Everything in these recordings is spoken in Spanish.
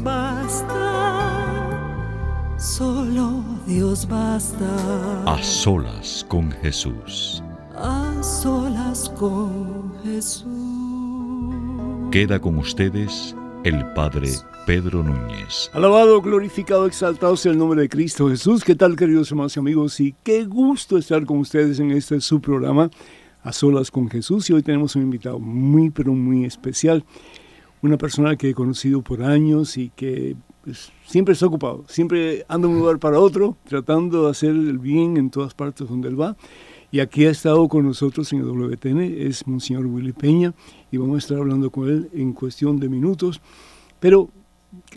Dios basta, solo Dios basta. A solas con Jesús. A solas con Jesús. Queda con ustedes el Padre Pedro Núñez. Alabado, glorificado, exaltado sea el nombre de Cristo Jesús. ¿Qué tal, queridos hermanos y amigos? Y qué gusto estar con ustedes en este su programa, A Solas con Jesús. Y hoy tenemos un invitado muy, pero muy especial una persona que he conocido por años y que pues, siempre está ocupado, siempre anda de un lugar para otro, tratando de hacer el bien en todas partes donde él va. Y aquí ha estado con nosotros en el WTN, es Monseñor Willy Peña, y vamos a estar hablando con él en cuestión de minutos. Pero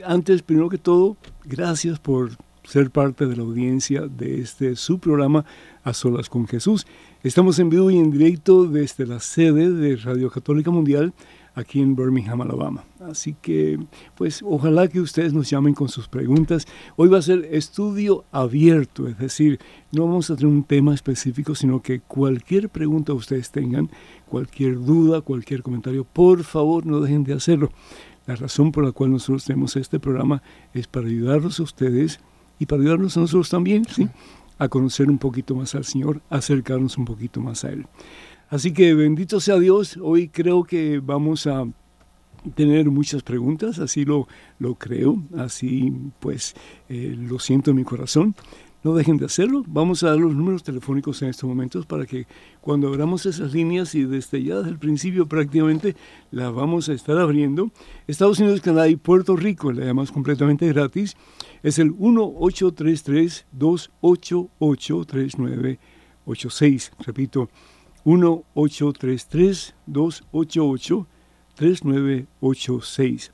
antes, primero que todo, gracias por ser parte de la audiencia de este su programa A Solas con Jesús. Estamos en vivo y en directo desde la sede de Radio Católica Mundial aquí en Birmingham, Alabama. Así que, pues, ojalá que ustedes nos llamen con sus preguntas. Hoy va a ser estudio abierto, es decir, no vamos a tener un tema específico, sino que cualquier pregunta ustedes tengan, cualquier duda, cualquier comentario, por favor, no dejen de hacerlo. La razón por la cual nosotros tenemos este programa es para ayudarlos a ustedes y para ayudarnos a nosotros también, ¿sí? A conocer un poquito más al Señor, acercarnos un poquito más a Él. Así que bendito sea Dios, hoy creo que vamos a tener muchas preguntas, así lo, lo creo, así pues eh, lo siento en mi corazón. No dejen de hacerlo. Vamos a dar los números telefónicos en estos momentos para que cuando abramos esas líneas y desde ya desde el principio prácticamente las vamos a estar abriendo. Estados Unidos, Canadá y Puerto Rico, la llamamos completamente gratis, es el 1-833-288-3986. Repito, 1-833-288-3986.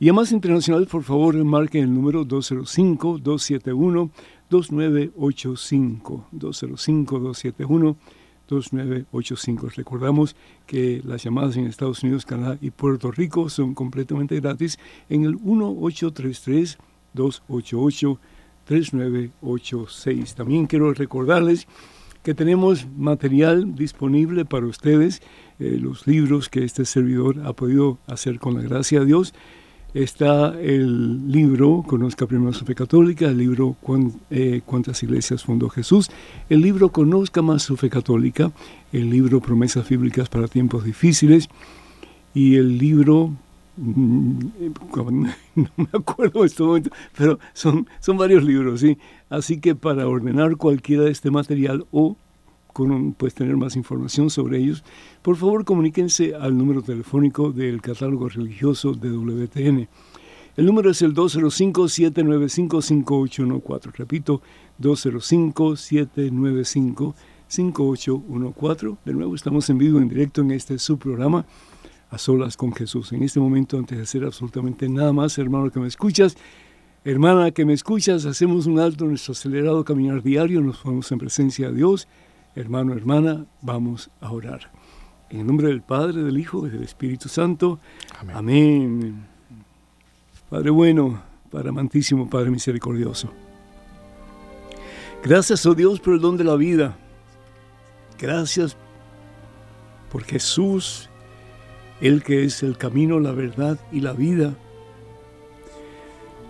Y a más internacional, por favor, marquen el número 205-271-2985. 205-271-2985. Recordamos que las llamadas en Estados Unidos, Canadá y Puerto Rico son completamente gratis en el 1-833-288-3986. También quiero recordarles que tenemos material disponible para ustedes, eh, los libros que este servidor ha podido hacer con la gracia de Dios. Está el libro Conozca primero su fe católica, el libro eh, Cuántas iglesias fundó Jesús, el libro Conozca más su fe católica, el libro Promesas bíblicas para tiempos difíciles y el libro no me acuerdo en este momento, pero son, son varios libros, ¿sí? Así que para ordenar cualquiera de este material o pues, tener más información sobre ellos, por favor comuníquense al número telefónico del catálogo religioso de WTN. El número es el 205-795-5814. Repito, 205-795-5814. De nuevo, estamos en vivo, en directo en este subprograma, A Solas con Jesús. En este momento, antes de hacer absolutamente nada más, hermano que me escuchas, Hermana que me escuchas, hacemos un alto en nuestro acelerado caminar diario, nos ponemos en presencia de Dios. Hermano, hermana, vamos a orar. En el nombre del Padre, del Hijo y del Espíritu Santo. Amén. Padre bueno, Padre amantísimo, Padre misericordioso. Gracias, oh Dios, por el don de la vida. Gracias por Jesús, el que es el camino, la verdad y la vida.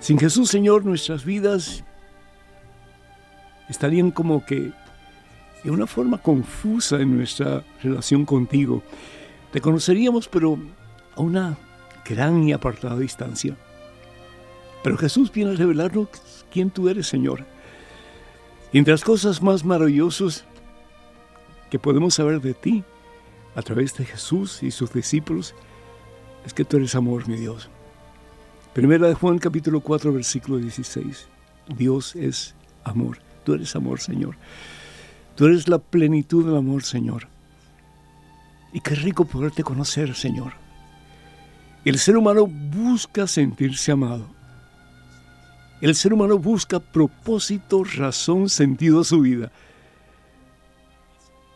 Sin Jesús, Señor, nuestras vidas estarían como que de una forma confusa en nuestra relación contigo. Te conoceríamos, pero a una gran y apartada distancia. Pero Jesús viene a revelarnos quién tú eres, Señor. Y entre las cosas más maravillosas que podemos saber de ti a través de Jesús y sus discípulos es que tú eres amor, mi Dios. Primera de Juan capítulo 4 versículo 16. Dios es amor. Tú eres amor, Señor. Tú eres la plenitud del amor, Señor. Y qué rico poderte conocer, Señor. El ser humano busca sentirse amado. El ser humano busca propósito, razón, sentido a su vida.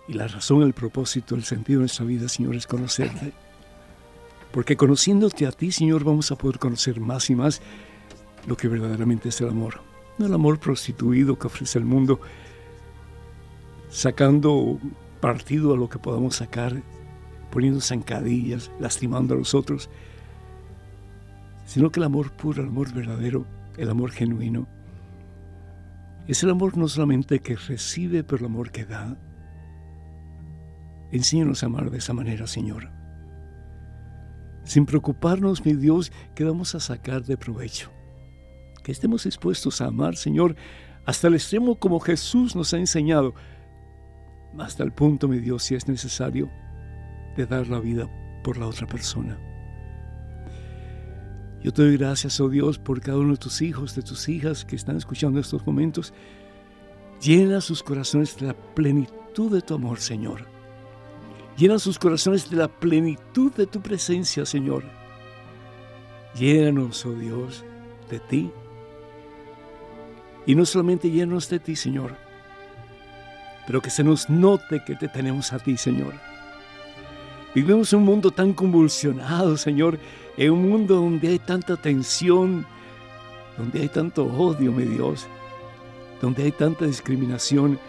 Y la razón, el propósito, el sentido de nuestra vida, Señor, es conocerte. Porque conociéndote a ti, Señor, vamos a poder conocer más y más lo que verdaderamente es el amor. No el amor prostituido que ofrece el mundo, sacando partido a lo que podamos sacar, poniendo zancadillas, lastimando a los otros, sino que el amor puro, el amor verdadero, el amor genuino, es el amor no solamente que recibe, pero el amor que da. Enséñanos a amar de esa manera, Señor. Sin preocuparnos, mi Dios, que vamos a sacar de provecho. Que estemos dispuestos a amar, Señor, hasta el extremo como Jesús nos ha enseñado, hasta el punto, mi Dios, si es necesario, de dar la vida por la otra persona. Yo te doy gracias, oh Dios, por cada uno de tus hijos, de tus hijas que están escuchando estos momentos. Llena sus corazones de la plenitud de tu amor, Señor. Llena sus corazones de la plenitud de tu presencia, Señor. Llénanos, oh Dios, de ti. Y no solamente llénanos de ti, Señor, pero que se nos note que te tenemos a ti, Señor. Vivimos un mundo tan convulsionado, Señor, en un mundo donde hay tanta tensión, donde hay tanto odio, mi Dios, donde hay tanta discriminación,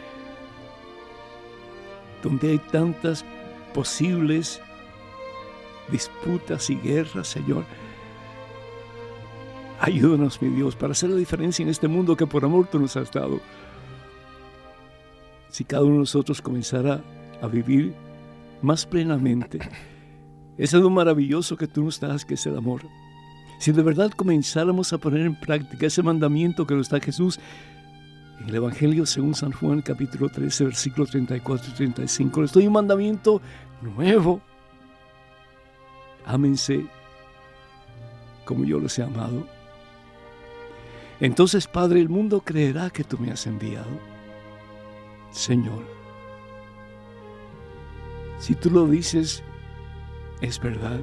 donde hay tantas posibles disputas y guerras, Señor. Ayúdanos, mi Dios, para hacer la diferencia en este mundo que por amor tú nos has dado si cada uno de nosotros comenzara a vivir más plenamente ese lo maravilloso que tú nos das, que es el amor. Si de verdad comenzáramos a poner en práctica ese mandamiento que nos da Jesús en el Evangelio según San Juan capítulo 13 versículo 34 y 35, les doy un mandamiento nuevo. Ámense como yo los he amado. Entonces, Padre, el mundo creerá que tú me has enviado. Señor. Si tú lo dices, es verdad.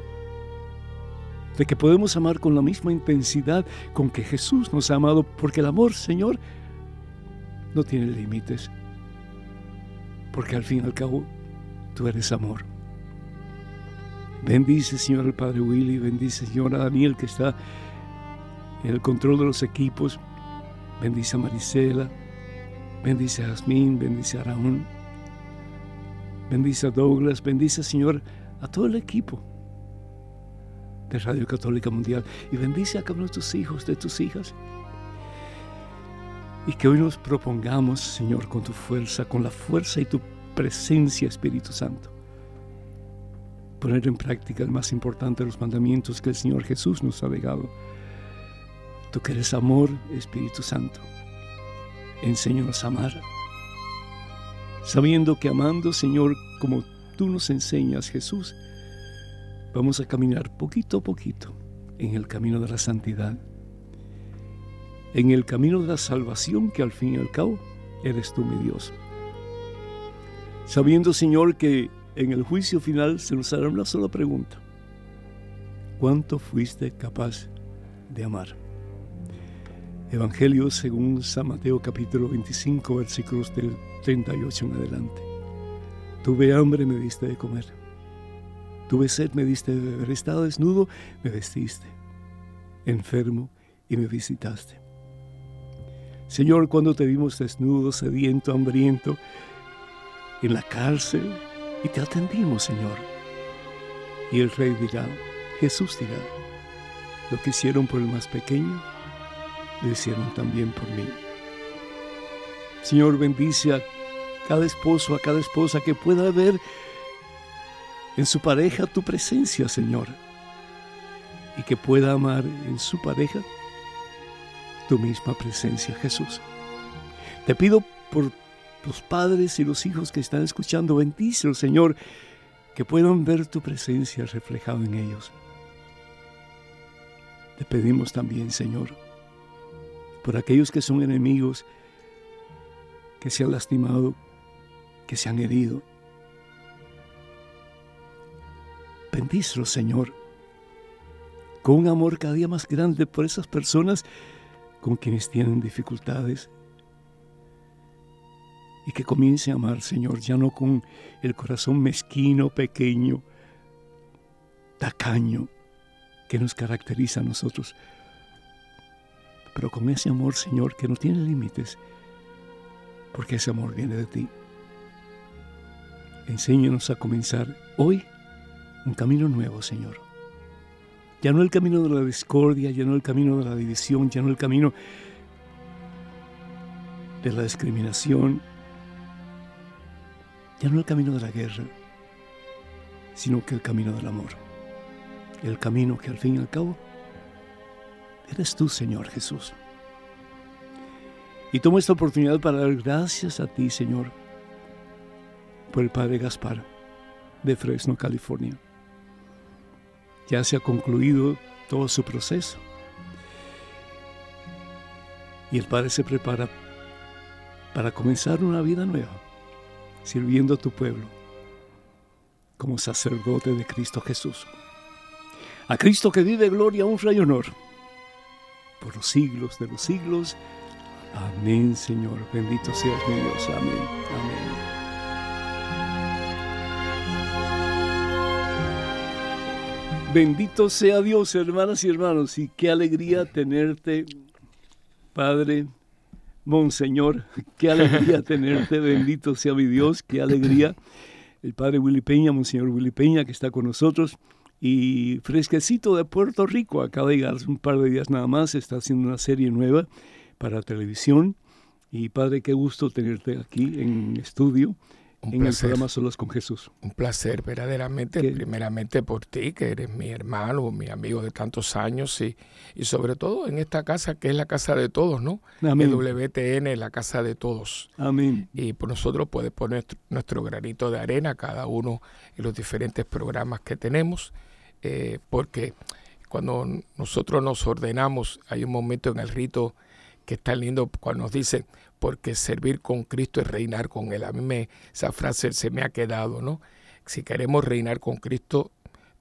De que podemos amar con la misma intensidad con que Jesús nos ha amado, porque el amor, Señor, no tiene límites. Porque al fin y al cabo, tú eres amor. Bendice, Señor, al Padre Willy, bendice, Señor, a Daniel que está en el control de los equipos. Bendice a Marisela, Bendice a Jasmine, bendice a Raúl, bendice a Douglas, bendice, Señor, a todo el equipo de Radio Católica Mundial y bendice a cada uno de tus hijos, de tus hijas. Y que hoy nos propongamos, Señor, con tu fuerza, con la fuerza y tu presencia, Espíritu Santo, poner en práctica el más importante de los mandamientos que el Señor Jesús nos ha dejado. Tú que eres amor, Espíritu Santo enséñanos a amar, sabiendo que amando, Señor, como tú nos enseñas, Jesús, vamos a caminar poquito a poquito en el camino de la santidad, en el camino de la salvación que al fin y al cabo eres tú, mi Dios. Sabiendo, Señor, que en el juicio final se nos hará una sola pregunta. ¿Cuánto fuiste capaz de amar? Evangelio según San Mateo capítulo 25 versículos del 38 en adelante. Tuve hambre, me diste de comer. Tuve sed, me diste de beber. Estaba desnudo, me vestiste. Enfermo y me visitaste. Señor, cuando te vimos desnudo, sediento, hambriento, en la cárcel, y te atendimos, Señor. Y el rey dirá, Jesús dirá, lo que hicieron por el más pequeño, lo hicieron también por mí. Señor, bendice a cada esposo, a cada esposa que pueda ver en su pareja tu presencia, Señor. y que pueda amar en su pareja tu misma presencia, Jesús. Te pido por los padres y los hijos que están escuchando, bendícelos, Señor, que puedan ver tu presencia reflejada en ellos. Te pedimos también, Señor, por aquellos que son enemigos, que se han lastimado, que se han herido. Bendícelos, Señor, con un amor cada día más grande por esas personas con quienes tienen dificultades. Y que comiencen a amar, Señor, ya no con el corazón mezquino, pequeño, tacaño, que nos caracteriza a nosotros, pero con ese amor, Señor, que no tiene límites, porque ese amor viene de ti. Enséñanos a comenzar hoy un camino nuevo, Señor. Ya no el camino de la discordia, ya no el camino de la división, ya no el camino de la discriminación, ya no el camino de la guerra, sino que el camino del amor. El camino que al fin y al cabo eres tú, Señor Jesús. Y tomo esta oportunidad para dar gracias a ti, Señor, por el Padre Gaspar de Fresno, California. Ya se ha concluido todo su proceso. Y el Padre se prepara para comenzar una vida nueva, sirviendo a tu pueblo como sacerdote de Cristo Jesús. A Cristo que vive gloria, honra y honor por los siglos de los siglos. Amén, Señor. Bendito seas mi Dios. Amén. Amén. Bendito sea Dios, hermanas y hermanos, y qué alegría tenerte, Padre, Monseñor, qué alegría tenerte, bendito sea mi Dios, qué alegría. El Padre Willy Peña, Monseñor Willy Peña, que está con nosotros, y fresquecito de Puerto Rico, acaba de llegar un par de días nada más, está haciendo una serie nueva para televisión. Y Padre, qué gusto tenerte aquí en estudio en el programa Solos con Jesús. Un placer, verdaderamente, primeramente por ti, que eres mi hermano, mi amigo de tantos años, y, y sobre todo en esta casa que es la casa de todos, ¿no? Amén. El WTN, la casa de todos. Amén. Y por nosotros puede poner nuestro granito de arena, cada uno en los diferentes programas que tenemos, eh, porque cuando nosotros nos ordenamos, hay un momento en el rito que está lindo cuando nos dicen, porque servir con Cristo es reinar con Él. A mí me, esa frase se me ha quedado, ¿no? Si queremos reinar con Cristo,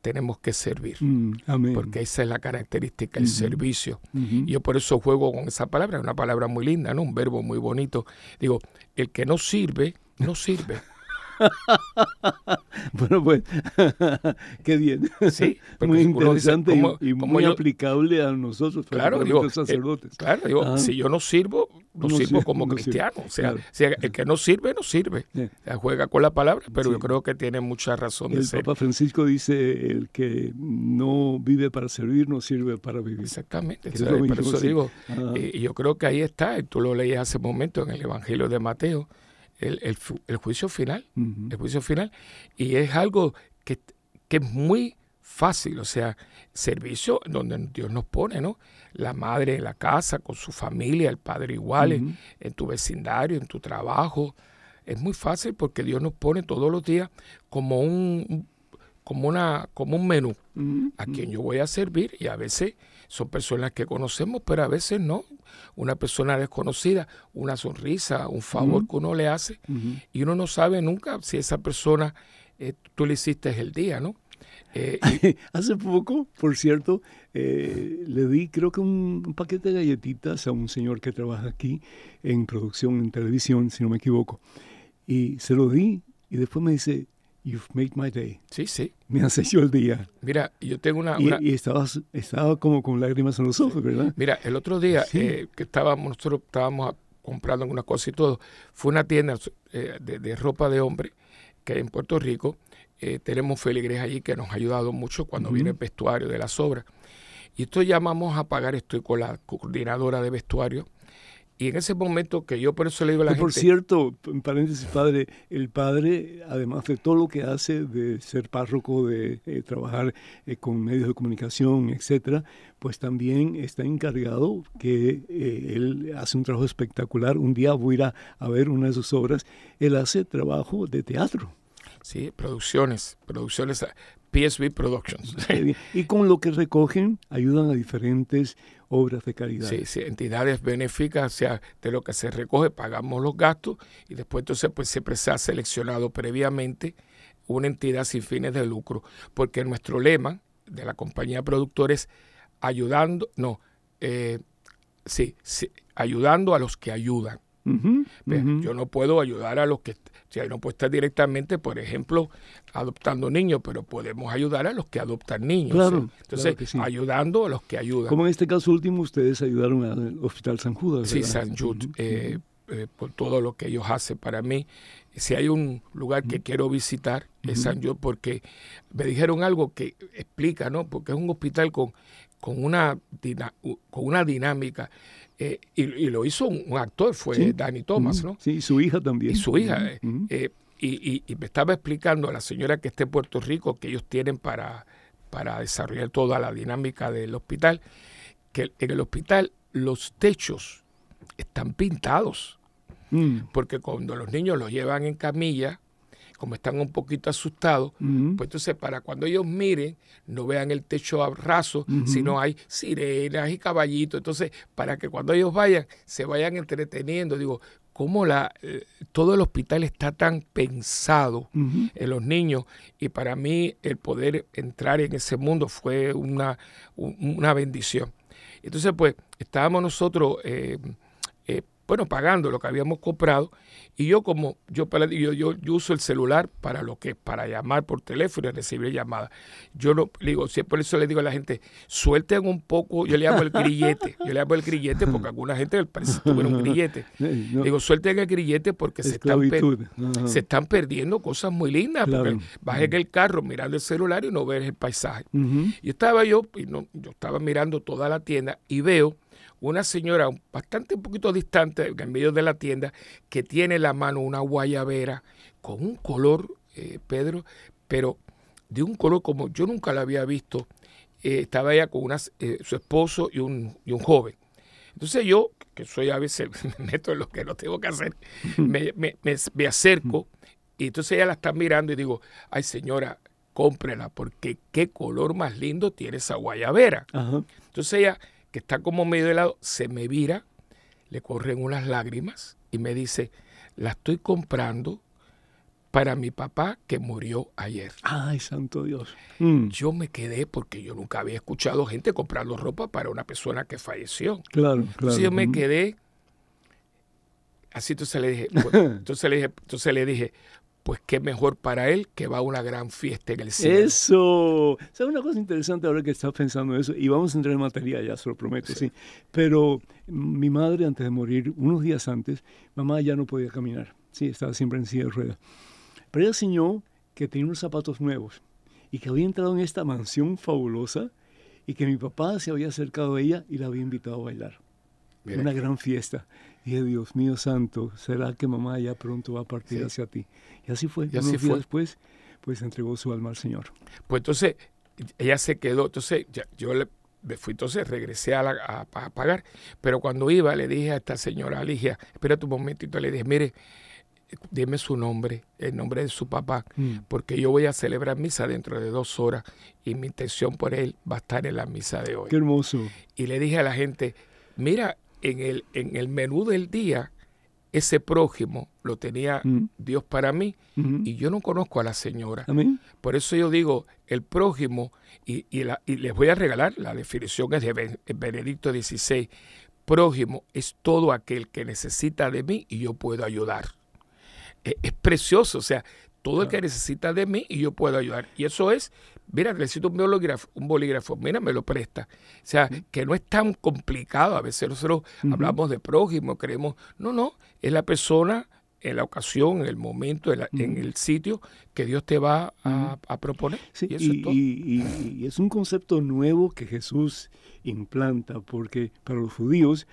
tenemos que servir. Mm, porque esa es la característica, el servicio. Y yo por eso juego con esa palabra, una palabra muy linda, ¿no? Un verbo muy bonito. Digo, el que no sirve, no sirve. bueno, pues, qué bien. Sí, muy interesante y, muy aplicable a nosotros, claro, digo, sacerdotes. claro, digo, si yo no sirvo, no, sirvo como cristiano. o sea, el que no sirve, no sirve. juega con la palabra, pero yo creo que tiene mucha razón el de ser. El Papa Francisco dice, el que no vive para servir, no sirve para vivir. Exactamente. por eso digo, y yo creo que ahí está, y tú lo leías hace un momento en el Evangelio de Mateo, el, el, juicio final, el juicio final, y es algo que, que, es muy fácil, o sea, servicio donde Dios nos pone, ¿no? La madre en la casa, con su familia, el padre igual, en, tu vecindario, en tu trabajo, es muy fácil porque Dios nos pone todos los días como un, como una como un menú a quien yo voy a servir y a veces son personas que conocemos, pero a veces no. Una persona desconocida, una sonrisa, un favor que uno le hace y uno no sabe nunca si esa persona eh, tú le hiciste el día, ¿no? Eh, Hace poco, por cierto, eh, le di creo que un, paquete de galletitas a un señor que trabaja aquí en producción en televisión, si no me equivoco. Y se lo di y después me dice, You've made my day. Sí, sí. Me has hecho el día. Mira, yo tengo una... Y, estabas, estaba como con lágrimas en los ojos, ¿verdad? Mira, el otro día eh, que estábamos, nosotros estábamos comprando algunas cosas y todo, fue una tienda eh, de, ropa de hombre que hay en Puerto Rico. Eh, tenemos feligres allí que nos ha ayudado mucho cuando viene el vestuario de las obras. Y esto llamamos a pagar, estoy con la coordinadora de vestuario, y en ese momento que yo por eso le digo a la gente... Por cierto, en paréntesis, padre, el padre, además de todo lo que hace, de ser párroco, de eh, trabajar eh, con medios de comunicación, etcétera, pues también está encargado que eh, él hace un trabajo espectacular. Un día voy a ir a, a ver una de sus obras. Él hace trabajo de teatro. Sí, producciones, producciones PSB Productions. y con lo que recogen ayudan a diferentes obras de caridad. Sí, sí, entidades benéficas, o sea, de lo que se recoge pagamos los gastos y después entonces pues siempre se ha seleccionado previamente una entidad sin fines de lucro, porque nuestro lema de la compañía productora es ayudando, no, eh, sí, sí, ayudando a los que ayudan. Yo no puedo ayudar a los que, sea, no puedo estar directamente, por ejemplo, adoptando niños, pero podemos ayudar a los que adoptan niños. Claro, Entonces, ayudando a los que ayudan. Como en este caso último, ustedes ayudaron al Hospital San Judas. Sí, San Jude, eh, eh, por todo lo que ellos hacen para mí. Si hay un lugar que quiero visitar, es San Jude, porque me dijeron algo que explica, ¿no? Porque es un hospital con, con, una, con una dinámica. Eh, y, lo hizo un, actor, fue Danny Thomas, ¿no? Sí, su hija también. Y su hija. Eh, eh, y, me estaba explicando a la señora que está en Puerto Rico que ellos tienen para, para desarrollar toda la dinámica del hospital, que en el hospital los techos están pintados. Mm. Porque cuando los niños los llevan en camilla, como están un poquito asustados, pues entonces para cuando ellos miren, no vean el techo raso, sino hay sirenas y caballitos. Entonces, para que cuando ellos vayan, se vayan entreteniendo. Digo, cómo la, eh, todo el hospital está tan pensado en los niños y para mí el poder entrar en ese mundo fue una, una bendición. Entonces, pues, estábamos nosotros, eh, bueno, pagando lo que habíamos comprado y yo como yo, para, yo, yo, uso el celular para lo que para llamar por teléfono y recibir llamadas. Yo no digo, siempre por eso le digo a la gente, suelten un poco, yo le llamo el grillete, yo le llamo el grillete porque alguna gente parece que tuviera un grillete. Digo, suelten el grillete porque se están, se están perdiendo cosas muy lindas. Porque vas en el carro mirando el celular y no ves el paisaje. Y estaba yo, y no, yo estaba mirando toda la tienda y veo una señora bastante un poquito distante, en medio de la tienda, que tiene en la mano una guayabera con un color, eh, Pedro, pero de un color como yo nunca la había visto. Eh, estaba ella con una, eh, su esposo y un, y un joven. Entonces yo, que soy a veces, me meto en lo que no tengo que hacer, me, me, me, acerco y entonces ella la está mirando y digo, ay señora, cómprela porque qué color más lindo tiene esa guayabera. Entonces ella que está como medio helado, se me vira, le corren unas lágrimas y me dice, la estoy comprando para mi papá que murió ayer. Ay, santo Dios. Mm. Yo me quedé porque yo nunca había escuchado gente comprando ropa para una persona que falleció. Claro, claro. Entonces yo me quedé así entonces le dije, entonces le dije, entonces le dije, pues qué mejor para él que va a una gran fiesta en el cielo. Eso, ¿sabes una cosa interesante ahora que estás pensando eso? Y vamos a entrar en materia, ya se lo prometo, sí. Pero mi madre, antes de morir, unos días antes, mamá ya no podía caminar, sí, estaba siempre en silla de ruedas. Pero ella enseñó que tenía unos zapatos nuevos y que había entrado en esta mansión fabulosa y que mi papá se había acercado a ella y la había invitado a bailar. Una gran fiesta. Y dije, Dios mío santo, ¿será que mamá ya pronto va a partir hacia ti? Y así fue. Y así fue. después, pues entregó su alma al Señor. Pues entonces, ella se quedó. Entonces, yo le fui, entonces regresé a, a, pagar. Pero cuando iba, le dije a esta señora Alicia, espera un momentito, le dije, mire, dime su nombre, el nombre de su papá, mm. porque yo voy a celebrar misa dentro de dos horas y mi intención por él va a estar en la misa de hoy. Qué hermoso. Y le dije a la gente, mira, en el, en el menú del día, ese prójimo lo tenía mm. Dios para mí y yo no conozco a la señora. Por eso yo digo, el prójimo, y, y, les voy a regalar, la definición es de Benedicto XVI, prójimo es todo aquel que necesita de mí y yo puedo ayudar. Es, es precioso, o sea, todo el que necesita de mí y yo puedo ayudar. Y eso es, mira, necesito un bolígrafo, un bolígrafo, mira, me lo presta. O sea, que no es tan complicado. A veces nosotros hablamos de prójimo, creemos, no, no, es la persona en la ocasión, en el momento, en, el sitio que Dios te va a, proponer. y, eso es todo. y, es un concepto nuevo que Jesús implanta, porque para los judíos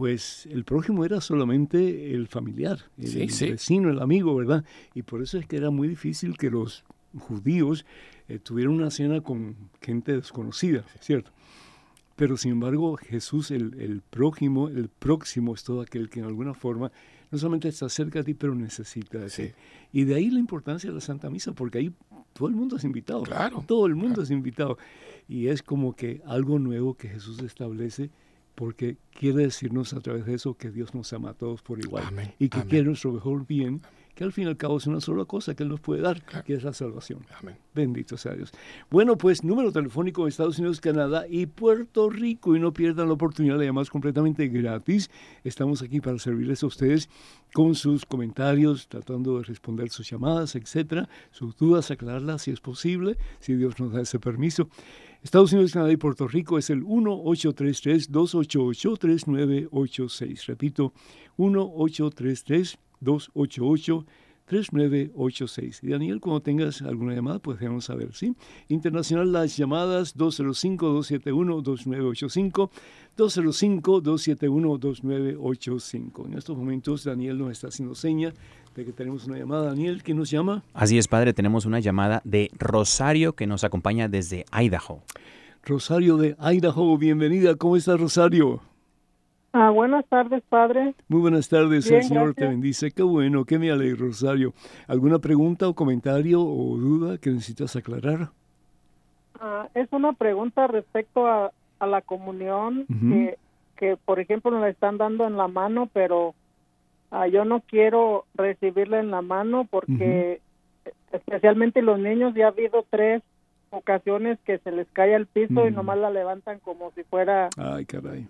pues el prójimo era solamente el familiar, el, vecino, el amigo, ¿verdad? Y por eso es que era muy difícil que los judíos eh, tuvieran una cena con gente desconocida, ¿cierto? Pero sin embargo, Jesús, el, el, prójimo, el próximo es todo aquel que en alguna forma no solamente está cerca de ti, pero necesita de ti. Y de ahí la importancia de la Santa Misa, porque ahí todo el mundo es invitado. Claro. Todo el mundo es invitado. Y es como que algo nuevo que Jesús establece porque quiere decirnos a través de eso que Dios nos ama a todos por igual y que quiere nuestro mejor bien que al fin y al cabo es una sola cosa que Él nos puede dar, que es la salvación. Amén. Bendito sea Dios. Bueno, pues número telefónico de Estados Unidos, Canadá y Puerto Rico. Y no pierdan la oportunidad de llamar completamente gratis. Estamos aquí para servirles a ustedes con sus comentarios, tratando de responder sus llamadas, etcétera, sus dudas, aclararlas si es posible, si Dios nos da ese permiso. Estados Unidos, Canadá y Puerto Rico es el 1-833-288-3986. Repito, 1-833 288-3986. Y Daniel, cuando tengas alguna llamada, pues déjanos saber, ¿sí? Internacional, las llamadas 205-271-2985, 205-271-2985. En estos momentos, Daniel nos está haciendo seña de que tenemos una llamada. Daniel, ¿quién nos llama? Así es, padre, tenemos una llamada de Rosario que nos acompaña desde Idaho. Rosario de Idaho, bienvenida. ¿Cómo está Rosario? Ah, buenas tardes, padre. Muy buenas tardes, el Señor te bendice. Qué bueno, qué me alegro, Rosario. ¿Alguna pregunta o comentario o duda que necesitas aclarar? Ah, es una pregunta respecto a, la comunión, que, que, por ejemplo nos la están dando en la mano, pero ah, yo no quiero recibirla en la mano porque especialmente los niños ya ha habido tres ocasiones que se les cae al piso y nomás la levantan como si fuera... Ay, caray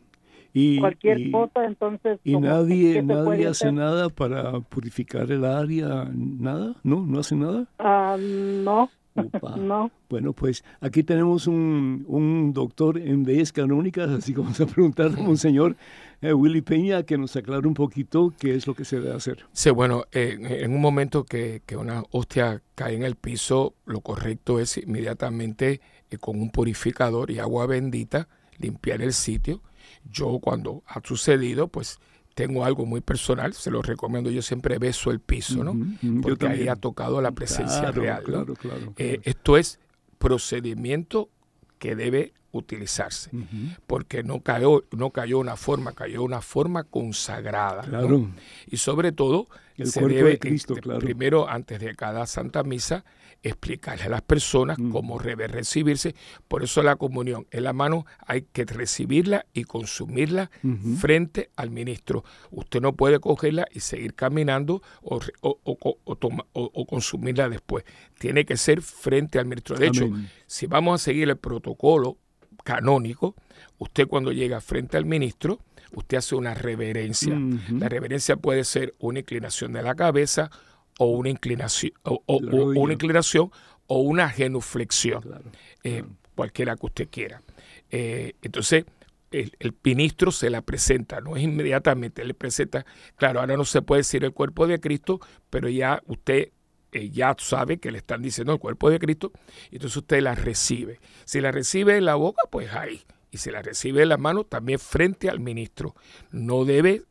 y, cualquier cosa, entonces... ¿Y nadie, nadie hace nada para purificar el área? ¿Nada? ¿No? ¿No hace nada? Ah, no. no. Bueno, pues aquí tenemos un, un doctor en leyes canónicas, así como vamos a preguntarle a un señor eh, Willy Peña que nos aclare un poquito qué es lo que se debe hacer. Sí, bueno, eh, en un momento que, que, una hostia cae en el piso, lo correcto es inmediatamente eh, con un purificador y agua bendita limpiar el sitio yo cuando ha sucedido, pues tengo algo muy personal, se lo recomiendo, yo siempre beso el piso, ¿no? Porque ahí ha tocado la presencia real. Eh, esto es procedimiento que debe utilizarse, porque no cayó, no cayó una forma, cayó una forma consagrada. Y sobre todo, el se debe, de Cristo, primero, antes de cada Santa Misa, explicarle a las personas mm. cómo debe recibirse. Por eso la comunión en la mano hay que recibirla y consumirla frente al ministro. Usted no puede cogerla y seguir caminando o, o, consumirla después. Tiene que ser frente al ministro. De hecho, si vamos a seguir el protocolo canónico, usted cuando llega frente al ministro, usted hace una reverencia. La reverencia puede ser una inclinación de la cabeza, o una inclinación o, una inclinación o una genuflexión, eh, cualquiera que usted quiera. Eh, entonces, el, ministro se la presenta, no es inmediatamente, le presenta, claro, ahora no se puede decir el cuerpo de Cristo, pero ya usted eh, ya sabe que le están diciendo el cuerpo de Cristo, entonces usted la recibe. Si la recibe en la boca, pues ahí, y si la recibe en la mano, también frente al ministro. No debe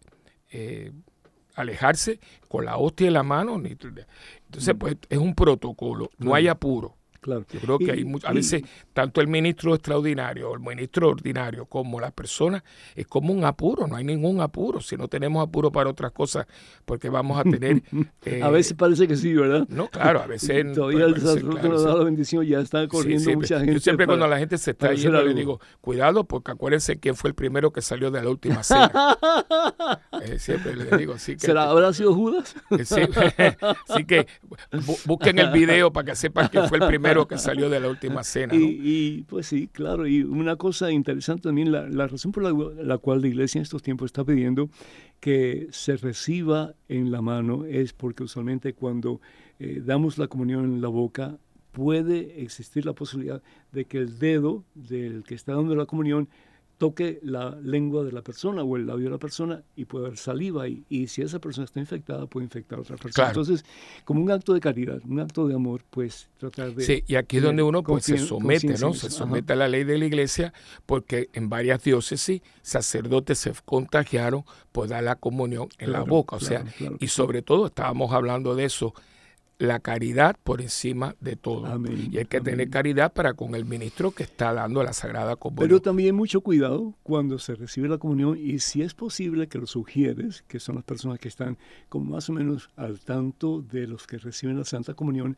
alejarse con la hostia en la mano. Entonces, pues es un protocolo, no hay apuro. Claro. Yo creo que hay a veces tanto el ministro extraordinario, el ministro ordinario, como la persona, es como un apuro, no hay ningún apuro. Si no tenemos apuro para otras cosas, porque vamos a tener. a eh, veces parece que sí, ¿verdad? No, claro, a veces. Todavía el sacerdote nos da la bendición, ya está corriendo mucha gente. Yo siempre cuando la gente se está yendo, le digo, cuidado, porque acuérdense quién fue el primero que salió de la última cena. Eh, siempre le digo, sí que. ¿Será, ¿Habrá sido Judas? Eh, sí, sí que busquen el video para que sepan quién fue el primero que salió de la última cena. Y, pues sí, claro, y una cosa interesante también, la, razón por la, cual la iglesia en estos tiempos está pidiendo que se reciba en la mano es porque usualmente cuando eh, damos la comunión en la boca, puede existir la posibilidad de que el dedo del que está dando la comunión toque la lengua de la persona o el labio de la persona y puede haber saliva y, y si esa persona está infectada puede infectar a otra persona. Entonces, como un acto de caridad, un acto de amor, pues tratar de... Sí, y aquí es donde uno pues se somete, ¿no? Se somete a la ley de la iglesia porque en varias diócesis sacerdotes se contagiaron por dar la comunión en la boca, o sea, y sobre todo estábamos hablando de eso la caridad por encima de todo. y hay que tener caridad para con el ministro que está dando la Sagrada Comunión. Pero también mucho cuidado cuando se recibe la comunión y si es posible que lo sugieres, que son las personas que están como más o menos al tanto de los que reciben la Santa Comunión,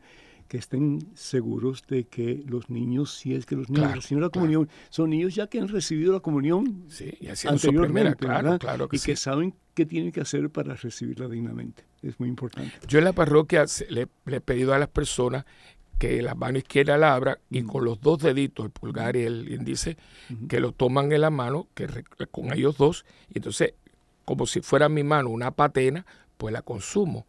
que estén seguros de que los niños, si es que los niños reciben la comunión, son niños ya que han recibido la comunión sí, y anteriormente, claro, claro y que saben qué tienen que hacer para recibirla dignamente. Es muy importante. Yo en la parroquia le, he pedido a las personas que la mano izquierda la abra y con los dos deditos, el pulgar y el índice, que lo toman en la mano, que con ellos dos, y entonces, como si fuera mi mano una patena, pues la consumo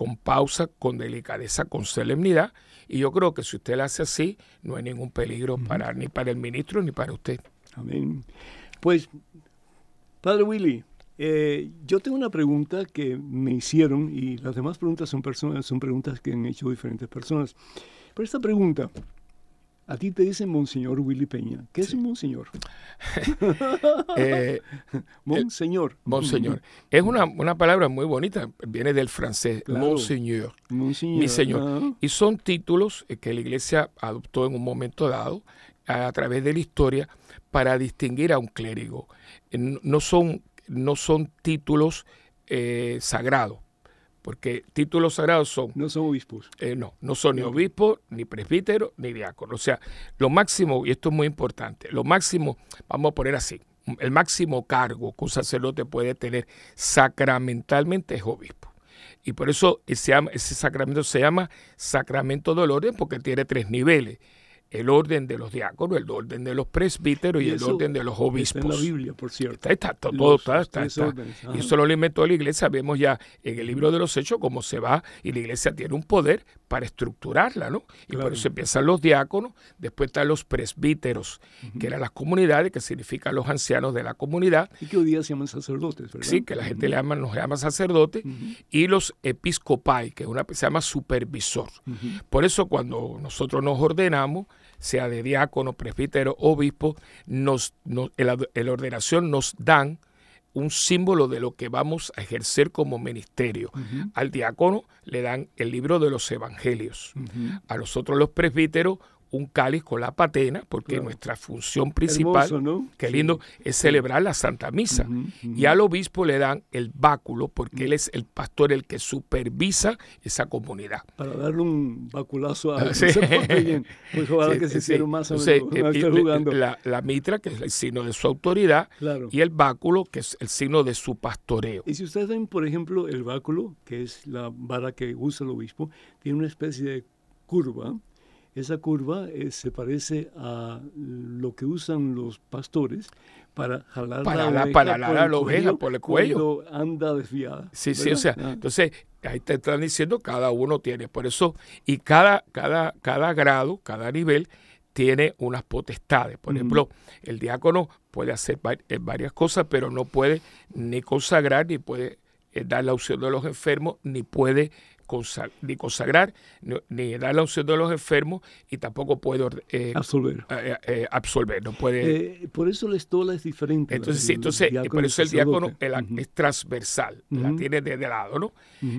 con pausa, con delicadeza, con solemnidad. Y yo creo que si usted la hace así, no hay ningún peligro para ni para el ministro ni para usted. Amén. Pues, Padre Willy, eh, yo tengo una pregunta que me hicieron y las demás preguntas son, personas, son preguntas que han hecho diferentes personas. Pero esta pregunta, a ti te dicen Monseñor Willy Peña. ¿Qué es un Monseñor? eh, monseñor. Monseñor. Es una, una, palabra muy bonita, viene del francés, Monseñor. Mi Señor. Y son títulos que la Iglesia adoptó en un momento dado a, través de la historia para distinguir a un clérigo. No son, no son títulos eh, sagrados porque títulos sagrados son... No son obispos. Eh, no, no son ni obispos, ni presbíteros, ni diáconos. O sea, lo máximo, y esto es muy importante, lo máximo, vamos a poner así, el máximo cargo que un sacerdote puede tener sacramentalmente es obispo. Y por eso ese, ese sacramento se llama sacramento del orden porque tiene tres niveles el orden de los diáconos, el orden de los presbíteros y, el orden de los obispos. Está en la Biblia, por cierto. Está, todo está, está, Y eso lo inventó la iglesia. Vemos ya en el libro de los Hechos cómo se va y la iglesia tiene un poder para estructurarla, ¿no? Y por eso empiezan los diáconos, después están los presbíteros, que eran las comunidades, que significan los ancianos de la comunidad. Y que hoy día se llaman sacerdotes, ¿verdad? Sí, que la gente le llama, nos llama sacerdotes. Y los episcopai, que es una, se llama supervisor. Por eso cuando nosotros nos ordenamos, sea de diácono, presbítero, obispo, nos, en, la, ordenación nos dan un símbolo de lo que vamos a ejercer como ministerio. Al diácono le dan el libro de los evangelios. A nosotros los presbíteros un cáliz con la patena, porque nuestra función principal, qué lindo, es celebrar la Santa Misa. Y al obispo le dan el báculo, porque él es el pastor el que supervisa esa comunidad. Para darle un baculazo a sí. Pues ojalá que se hiciera más jugando. La, la, mitra, que es el signo de su autoridad, y el báculo, que es el signo de su pastoreo. Y si ustedes ven, por ejemplo, el báculo, que es la vara que usa el obispo, tiene una especie de curva, esa curva eh, se parece a lo que usan los pastores para jalar para la, para la, oveja por el cuello. Cuando anda desviada. Sí, sí, o sea, ah. entonces ahí te están diciendo cada uno tiene, por eso, y cada, cada, cada grado, cada nivel tiene unas potestades. Por ejemplo, el diácono puede hacer eh, varias cosas, pero no puede ni consagrar, ni puede eh, dar la opción de los enfermos, ni puede ni consagrar, ni, dar la unción de los enfermos y tampoco puede eh, absolver. Eh, eh, absolver. No puede, por eso la estola es diferente. Entonces, sí, entonces por eso el diácono es transversal, la tiene de, lado. ¿no?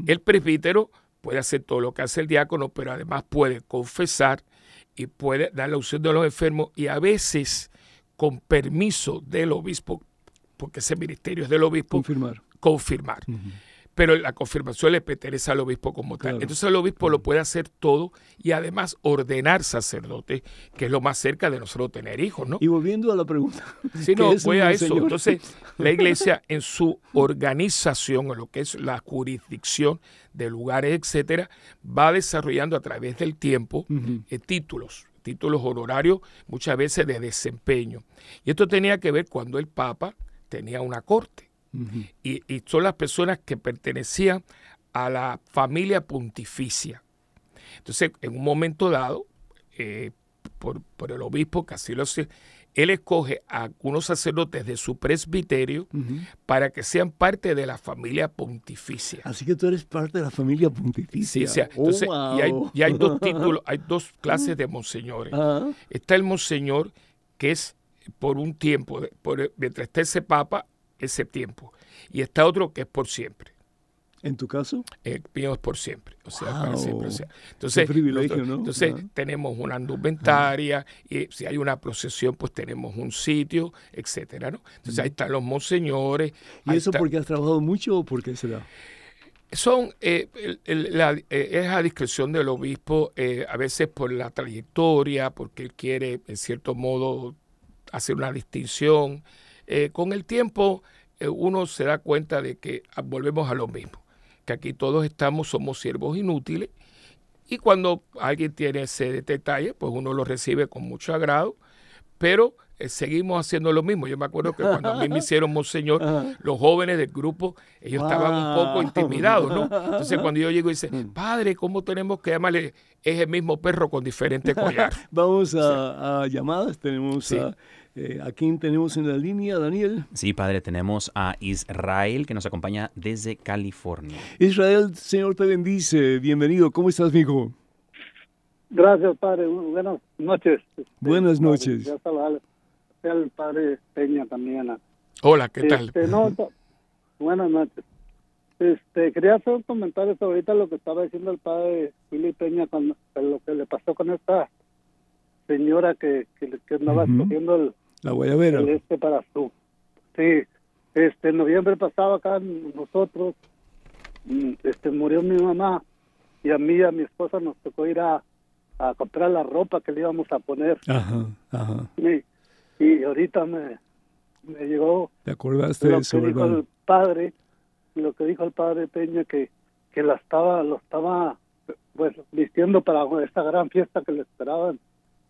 El presbítero puede hacer todo lo que hace el diácono, pero además puede confesar y puede dar la unción de los enfermos y a veces con permiso del obispo, porque ese ministerio es del obispo, confirmar. confirmar pero la confirmación le pertenece al obispo como tal. Entonces el obispo lo puede hacer todo y además ordenar sacerdote, que es lo más cerca de nosotros tener hijos, ¿no? Y volviendo a la pregunta. Sí, no, voy a eso. Entonces la iglesia en su organización, en lo que es la jurisdicción de lugares, etcétera, va desarrollando a través del tiempo eh, títulos títulos honorarios muchas veces de desempeño. Y esto tenía que ver cuando el Papa tenía una corte y, son las personas que pertenecían a la familia pontificia. Entonces, en un momento dado, eh, por, el obispo, que así lo él escoge a algunos sacerdotes de su presbiterio para que sean parte de la familia pontificia. Así que tú eres parte de la familia pontificia. Sí, entonces, y, hay, dos títulos, hay dos clases de monseñores. Está el monseñor que es por un tiempo, por, mientras esté ese papa, ese tiempo. Y está otro que es por siempre. ¿En tu caso? El mío es por siempre. O sea, para siempre. Entonces, entonces tenemos una indumentaria y si hay una procesión, pues tenemos un sitio, etcétera, ¿no? Entonces ahí están los monseñores. ¿Y eso porque has trabajado mucho o por qué será? Son, eh, la, eh, es a discreción del obispo, eh, a veces por la trayectoria, porque él quiere, en cierto modo, hacer una distinción. Con el tiempo, uno se da cuenta de que ah, volvemos a lo mismo que aquí todos estamos, somos siervos inútiles, y cuando alguien tiene ese detalle, pues uno lo recibe con mucho agrado, pero eh, seguimos haciendo lo mismo. Yo me acuerdo que cuando a mí me hicieron monseñor, los jóvenes del grupo, ellos estaban un poco intimidados, ¿no? Entonces cuando yo llego y dice, mm. padre, ¿cómo tenemos que llamarle? Es el mismo perro con diferente collar. Vamos a, llamadas, tenemos a eh, ¿A quién tenemos en la línea, Daniel? Sí, padre, tenemos a Israel que nos acompaña desde California. Israel, Señor te bendice. Bienvenido. ¿Cómo estás, hijo? Gracias, padre. Buenas noches. Buenas noches. Ya el padre Peña también. Hola, ¿qué tal? Este, buenas noches. Este, quería hacer un comentario sobre ahorita lo que estaba diciendo el padre Willy Peña con lo que le pasó con esta señora que, que, andaba escogiendo el, la guayabera. este para su. Sí, este, en noviembre pasado acá nosotros, mm, este, murió mi mamá y a mí y a mi esposa nos tocó ir a, a comprar la ropa que le íbamos a poner. Ajá, ajá. Y, ahorita me, me llegó. ¿Te acordaste lo de eso, que dijo el padre, lo que dijo el padre Peña que, que la estaba, lo estaba pues vistiendo para esta gran fiesta que le esperaban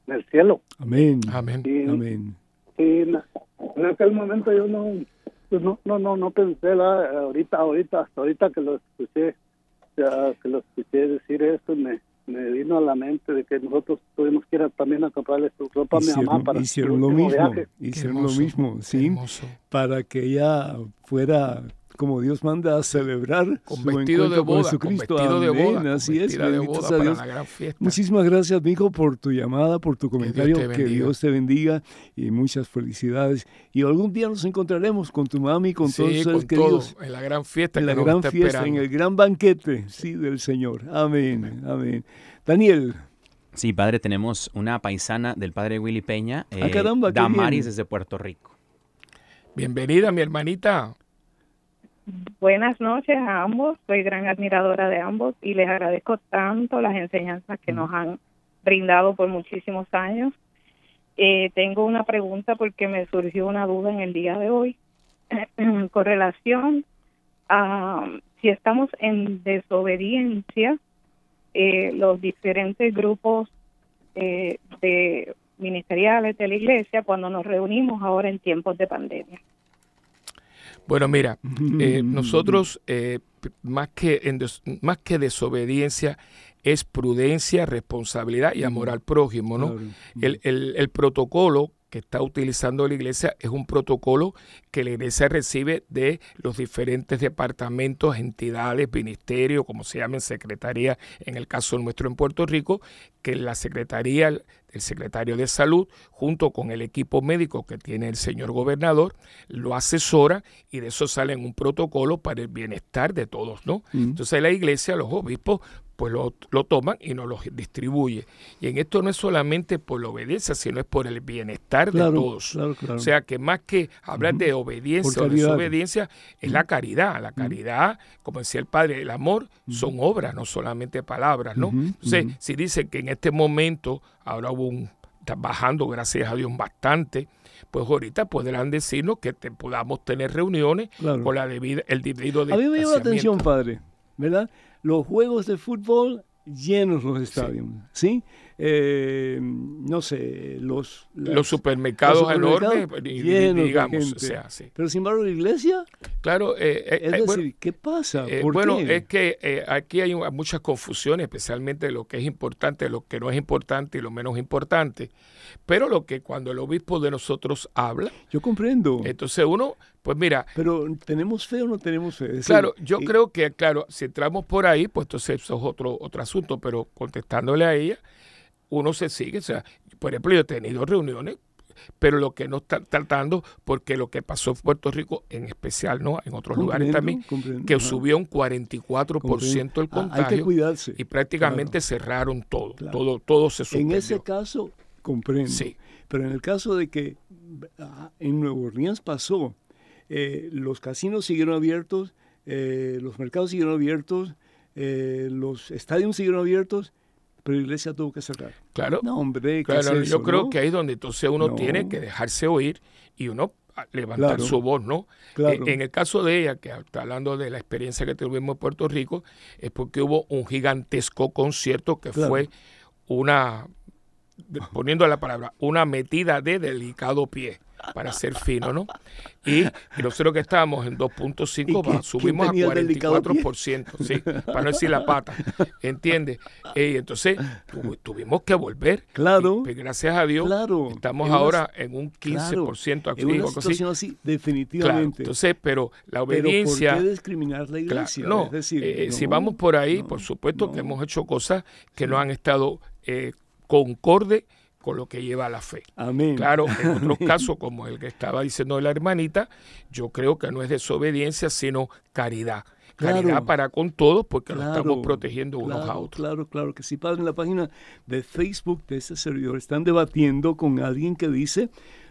en el cielo. Amén. Amén. Y, Amén. En aquel momento yo no, pues no, no, no, no pensé la, ahorita, ahorita, hasta ahorita que lo escuché, ya, que lo escuché decir esto, me, me vino a la mente de que nosotros tuvimos que ir también a comprarle su ropa a mi mamá para hicieron lo mismo, hicieron lo mismo, sí, para que ella fuera como Dios manda a celebrar con vestido de boda, Jesucristo. Con vestido de boda, así es, de boda para la gran fiesta. Muchísimas gracias, mijo, por tu llamada, por tu comentario. Que Dios te, bendiga y muchas felicidades. Y algún día nos encontraremos con tu mami, con todos los seres queridos. en la gran fiesta. En la gran fiesta, en el gran banquete, sí, del Señor. Amén, amén. Daniel. Sí, padre, tenemos una paisana del padre Willy Peña, ah, eh, Damaris desde Puerto Rico. Bienvenida, mi hermanita. Buenas noches a ambos, soy gran admiradora de ambos y les agradezco tanto las enseñanzas que nos han brindado por muchísimos años. Eh, tengo una pregunta porque me surgió una duda en el día de hoy con relación a si estamos en desobediencia eh, los diferentes grupos eh, de ministeriales de la iglesia cuando nos reunimos ahora en tiempos de pandemia. Bueno, mira, eh, nosotros eh, más, que más que desobediencia es prudencia, responsabilidad y amor al prójimo, ¿no? El, el, el, protocolo que está utilizando la iglesia es un protocolo que la iglesia recibe de los diferentes departamentos, entidades, ministerios, como se llamen, secretaría, en el caso nuestro en Puerto Rico, que la secretaría, el secretario de salud, junto con el equipo médico que tiene el señor gobernador, lo asesora y de eso sale un protocolo para el bienestar de todos, ¿no? Entonces la iglesia, los obispos, pues lo, lo, toman y nos lo distribuye. Y en esto no es solamente por la obediencia, sino es por el bienestar de todos. O sea que más que hablar de obediencia o desobediencia, es la caridad. La caridad, como decía el Padre, el amor son obras, no solamente palabras, ¿no? Entonces, si dicen que en este momento ahora hubo un, está bajando, gracias a Dios, bastante, pues ahorita podrán decirnos que te, podamos tener reuniones con la debida, el debido de A mí me llama atención, padre, ¿verdad? Los juegos de fútbol llenos los estadios, ¿sí? Eh, no sé, los... los supermercados, enormes, digamos, o sea, sí. Pero sin embargo, la iglesia... Claro, eh, eh, es decir, ¿qué pasa? bueno, es que aquí hay muchas confusiones, especialmente lo que es importante, lo que no es importante y lo menos importante. Pero lo que cuando el obispo de nosotros habla... Yo comprendo. Entonces uno, pues mira... Pero ¿tenemos fe o no tenemos fe? claro, yo creo que, claro, si entramos por ahí, pues entonces eso es otro, otro asunto, pero contestándole a ella uno se sigue. O sea, por ejemplo, yo he tenido reuniones, pero lo que no están tratando, porque lo que pasó en Puerto Rico, en especial, ¿no? En otros lugares también, que subió un 44% el contagio. hay que cuidarse. Y prácticamente cerraron todo, todo, todo se suspendió. En ese caso, comprendo. Sí. Pero en el caso de que ah, en Nueva Orleans pasó, eh, los casinos siguieron abiertos, eh, los mercados siguieron abiertos, eh, los estadios siguieron abiertos pero la iglesia tuvo que cerrar. Claro. No, hombre, claro, yo creo que ahí es donde entonces uno tiene que dejarse oír y uno levantar su voz, ¿no? Claro. Eh, en el caso de ella, que está hablando de la experiencia que tuvimos en Puerto Rico, es porque hubo un gigantesco concierto que fue una, poniendo la palabra, una metida de delicado pie para ser fino, ¿no? Y, nosotros que estábamos en 2.5, subimos a 44%, ¿sí? Para no decir la pata, ¿entiendes? Y entonces tuvimos que volver. Claro. Y, gracias a Dios, estamos ahora en un 15% claro, en una situación así. definitivamente. entonces, pero la obediencia... ¿por qué discriminar la iglesia? no, eh, si vamos por ahí, por supuesto que hemos hecho cosas que no han estado eh, concorde con lo que lleva la fe. Amén. Claro, en otros casos, como el que estaba diciendo la hermanita, yo creo que no es desobediencia, sino caridad. Caridad para con todos porque lo estamos protegiendo unos a otros. Claro, claro, que si padre en la página de Facebook de este servidor están debatiendo con alguien que dice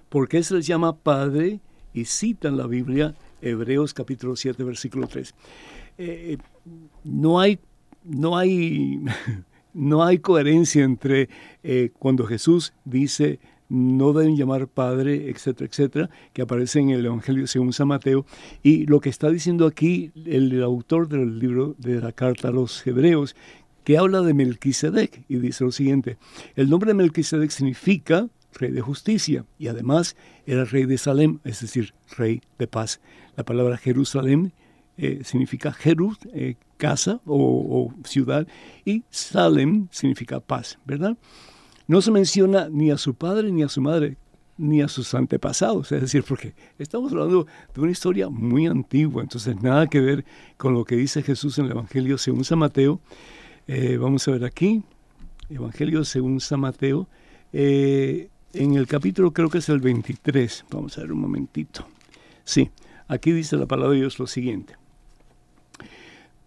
por qué se les llama padre y citan la Biblia Hebreos capítulo 7 versículo 3. Eh, no hay no hay no hay coherencia entre eh, cuando Jesús dice no deben llamar Padre, etcétera, etcétera, que aparece en el Evangelio según San Mateo, y lo que está diciendo aquí el, autor del libro de la carta a los Hebreos, que habla de Melquisedec, y dice lo siguiente, el nombre de Melquisedec significa rey de justicia, y además era rey de Salem, es decir, rey de paz. La palabra Jerusalén eh, significa Jerus, eh, casa o, ciudad, y Salem significa paz, ¿verdad? No se menciona ni a su padre ni a su madre, ni a sus antepasados, es decir, porque estamos hablando de una historia muy antigua, entonces nada que ver con lo que dice Jesús en el Evangelio según San Mateo. Eh, vamos a ver aquí, Evangelio según San Mateo, en el capítulo creo que es el 23, vamos a ver un momentito. Sí, aquí dice la palabra de Dios lo siguiente.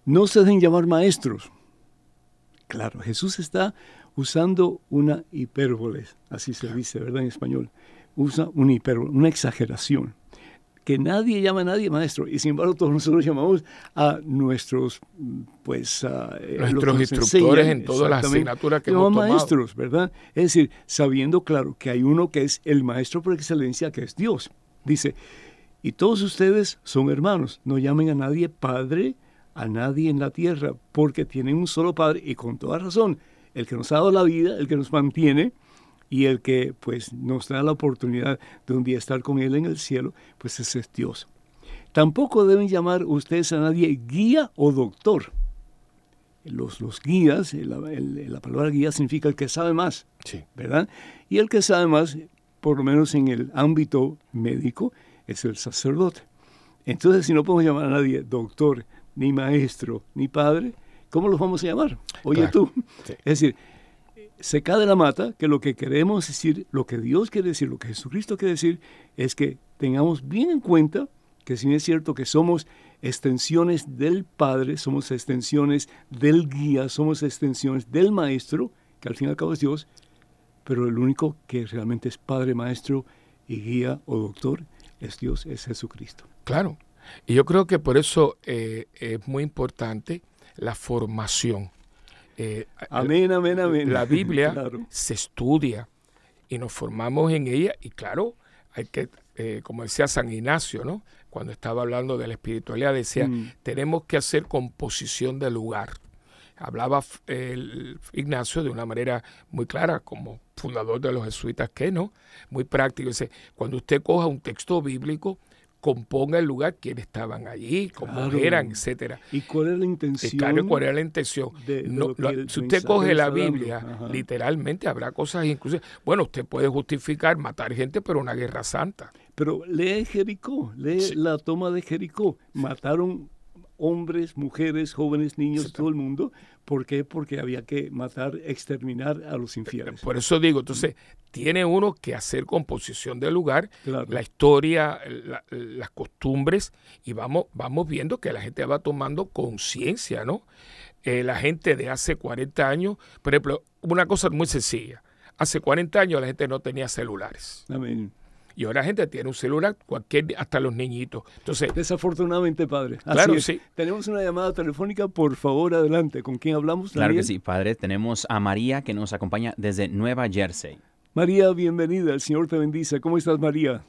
No se dejen llamar maestros. Claro, Jesús está usando una hipérbole, así se dice, ¿verdad? En español. Usa una hipérbole, una exageración. Que nadie llama a nadie maestro, y sin embargo todos nosotros llamamos a nuestros, pues, eh, nuestros instructores en todas las asignaturas que hemos tomado. maestros, ¿verdad? Es decir, sabiendo, claro, que hay uno que es el maestro por excelencia, que es Dios. Dice, y todos ustedes son hermanos, no llamen a nadie padre, a nadie en la tierra, porque tienen un solo Padre y con toda razón, el que nos ha dado la vida, el que nos mantiene y el que pues nos da la oportunidad de un día estar con Él en el cielo, pues ese es Dios. Tampoco deben llamar ustedes a nadie guía o doctor. Los, los guías, la palabra guía significa el que sabe más, ¿verdad? Y el que sabe más, por lo menos en el ámbito médico, es el sacerdote. Entonces, si no podemos llamar a nadie doctor, ni maestro, ni padre, ¿cómo los vamos a llamar? Oye tú. Es decir, se cae de la mata que lo que queremos decir, lo que Dios quiere decir, lo que Jesucristo quiere decir, es que tengamos bien en cuenta que si es cierto que somos extensiones del Padre, somos extensiones del guía, somos extensiones del Maestro, que al fin y al cabo es Dios, pero el único que realmente es Padre, Maestro y guía o doctor es Dios, es Jesucristo. Claro, y yo creo que por eso eh, es muy importante la formación. Eh, amén, amén, amén. La Biblia se estudia y nos formamos en ella y claro, hay que, eh, como decía San Ignacio, ¿no? Cuando estaba hablando de la espiritualidad, decía, mm. tenemos que hacer composición de lugar. hablaba el Ignacio de una manera muy clara, como fundador de los jesuitas que no, muy práctico. Dice, cuando usted coja un texto bíblico, componga el lugar, quiénes estaban allí, cómo eran, etcétera. ¿Y cuál es la intención? ¿Cuál era la intención? si usted coge la Biblia, literalmente habrá cosas incluso, bueno, usted puede justificar matar gente, pero una guerra santa. Pero lee Jericó, lee la toma de Jericó. Mataron hombres, mujeres, jóvenes, niños, todo el mundo. ¿Por qué? Porque había que matar, exterminar a los infieles. Por eso digo, entonces, tiene uno que hacer composición del lugar, la historia, las costumbres, y vamos, vamos viendo que la gente va tomando conciencia, ¿no? Eh, la gente de hace 40 años, por ejemplo, una cosa muy sencilla. Hace 40 años la gente no tenía celulares. Amén. Y ahora la gente tiene un celular, cualquier, hasta los niñitos. Entonces, Desafortunadamente, padre. claro, sí. Tenemos una llamada telefónica, por favor, adelante. ¿Con quién hablamos? Claro que sí, padre. Tenemos a María que nos acompaña desde Nueva Jersey. María, bienvenida. El Señor te bendice. ¿Cómo estás, María?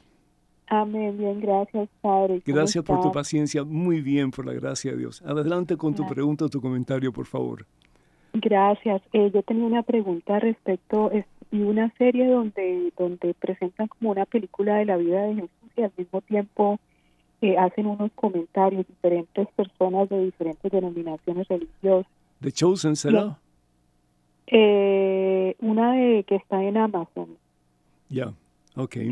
Amén, bien, gracias, Padre. Gracias por tu paciencia. Muy bien, por la gracia de Dios. Adelante con tu pregunta o tu comentario, por favor. Gracias. Eh, yo tenía una pregunta respecto, y una serie donde, donde presentan como una película de la vida de Jesús y al mismo tiempo eh, hacen unos comentarios diferentes personas de diferentes denominaciones religiosas. ¿The Chosen será? Eh, una de que está en Amazon. Ya,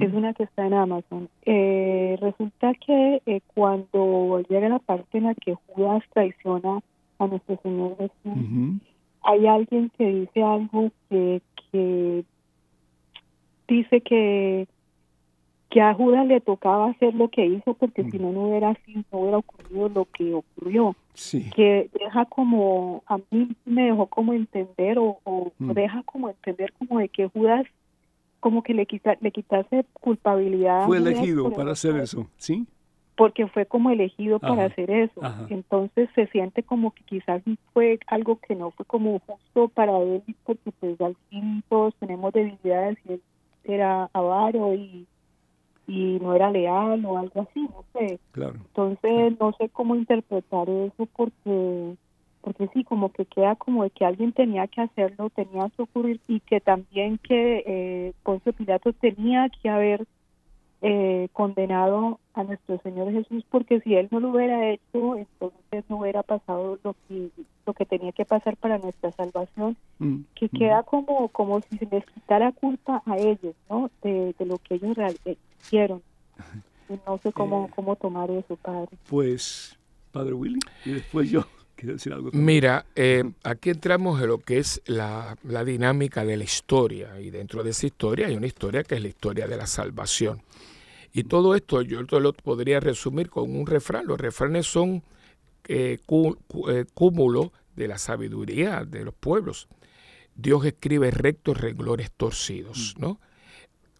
Es una que está en Amazon. Eh, resulta que eh, cuando llega la parte en la que Judas traiciona a nuestro Señor Jesús, hay alguien que dice algo que, que dice que que a Judas le tocaba hacer lo que hizo porque si no no hubiera sido, no hubiera ocurrido lo que ocurrió. Que deja como a mí me dejó como entender o, mm. deja como entender como de que Judas como que le quita, le quitase culpabilidad fue elegido para hacer eso sí porque fue como elegido para hacer eso. entonces se siente como que quizás fue algo que no fue como justo para él porque pues al fin todos tenemos debilidades y él era avaro y, y no era leal o algo así, no sé. Claro. Entonces no sé cómo interpretar eso porque porque sí, como que queda como de que alguien tenía que hacerlo, tenía que ocurrir y que también que eh, Poncio Pilato tenía que haber eh, condenado a nuestro Señor Jesús porque si él no lo hubiera hecho entonces no hubiera pasado lo que lo que tenía que pasar para nuestra salvación mm, que mm. queda como como si se les quitara culpa a ellos no de, lo que ellos eh, hicieron. No sé cómo eh, cómo tomar eso padre. pues padre Willy y después yo quiero decir algo mira aquí entramos en lo que es la, la dinámica de la historia y dentro de esa historia hay una historia que es la historia de la salvación y todo esto yo lo podría resumir con un refrán. Los refranes son eh, eh, cúmulo de la sabiduría de los pueblos. Dios escribe rectos renglones torcidos, mm. ¿no?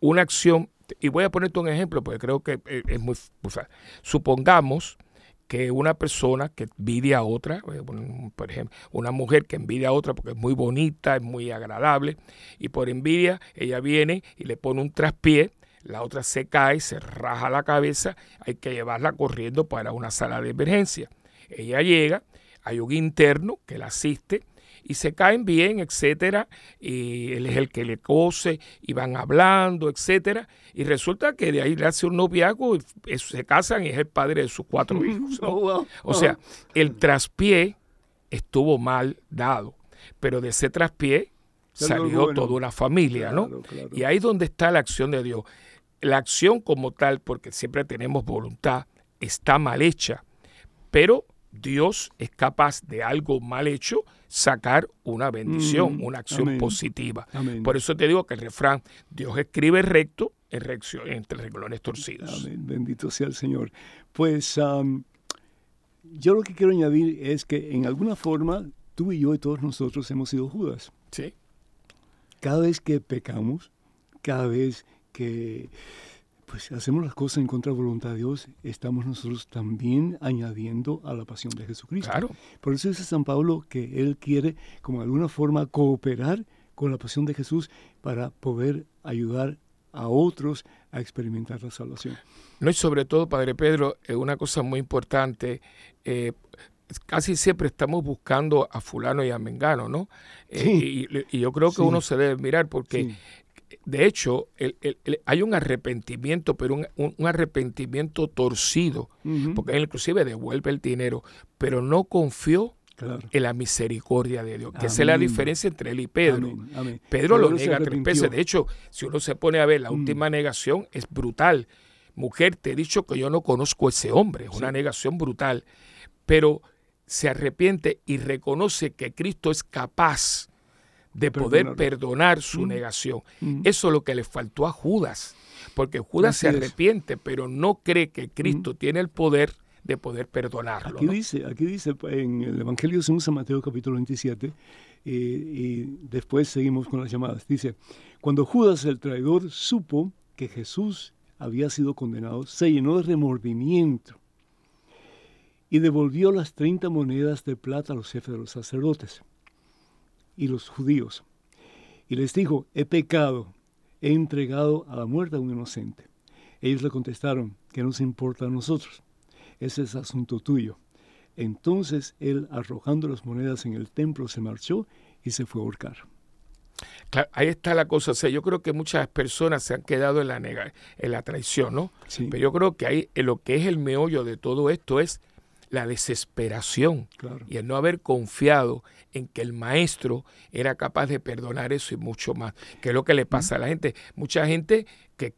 Una acción, y voy a ponerte un ejemplo porque creo que eh, es muy, fácil. Supongamos que una persona que envidia a otra, por ejemplo, una mujer que envidia a otra porque es muy bonita, es muy agradable, y por envidia ella viene y le pone un traspié la otra se cae, se raja la cabeza, hay que llevarla corriendo para una sala de emergencia. Ella llega, hay un interno que la asiste y se caen bien, etcétera, y él es el que le cose y van hablando, etcétera, y resulta que de ahí le hace un noviazgo y se casan y es el padre de sus cuatro hijos. O sea, el traspié estuvo mal dado, pero de ese traspié salió toda una familia, ¿no? Y ahí es donde está la acción de Dios la acción como tal, porque siempre tenemos voluntad, está mal hecha, pero Dios es capaz de algo mal hecho sacar una bendición, mm, una acción positiva. Por eso te digo que el refrán, Dios escribe recto en reacción, entre renglones torcidos. Amén. Bendito sea el Señor. Pues yo lo que quiero añadir es que en alguna forma tú y yo y todos nosotros hemos sido Judas. Sí. Cada vez que pecamos, cada vez que pues hacemos las cosas en contra de la voluntad de Dios, estamos nosotros también añadiendo a la pasión de Jesucristo. Claro. Por eso dice San Pablo que él quiere, como de alguna forma, cooperar con la pasión de Jesús para poder ayudar a otros a experimentar la salvación. No, y sobre todo, Padre Pedro, una cosa muy importante, eh, casi siempre estamos buscando a fulano y a mengano, ¿no? Eh, y, yo creo que uno se debe mirar porque, de hecho, hay un arrepentimiento, pero un, arrepentimiento torcido, porque él inclusive devuelve el dinero, pero no confió en la misericordia de Dios. Que esa es la diferencia entre él y Pedro. Pedro lo niega tres veces. De hecho, si uno se pone a ver, la mm. última negación es brutal. Mujer, te he dicho que yo no conozco a ese hombre. Es una negación brutal. Pero se arrepiente y reconoce que Cristo es capaz de poder perdonar su mm. negación. Mm. Eso es lo que le faltó a Judas. Porque Judas se arrepiente, pero no cree que Cristo tiene el poder de poder perdonarlo. Aquí, dice, aquí dice en el Evangelio de San Mateo capítulo 27, eh, y después seguimos con las llamadas. Dice, cuando Judas el traidor supo que Jesús había sido condenado, se llenó de remordimiento y devolvió las 30 monedas de plata a los jefes de los sacerdotes y los judíos. Y les dijo, he pecado, he entregado a la muerte a un inocente. Ellos le contestaron, ¿qué nos importa a nosotros? ese es asunto tuyo. Entonces él, arrojando las monedas en el templo, se marchó y se fue a ahorcar. ahí está la cosa. O sea, yo creo que muchas personas se han quedado en la, nega, en la traición, ¿no? Pero yo creo que ahí lo que es el meollo de todo esto es la desesperación y el no haber confiado en que el maestro era capaz de perdonar eso y mucho más. Que es lo que le pasa a la gente. Mucha gente que,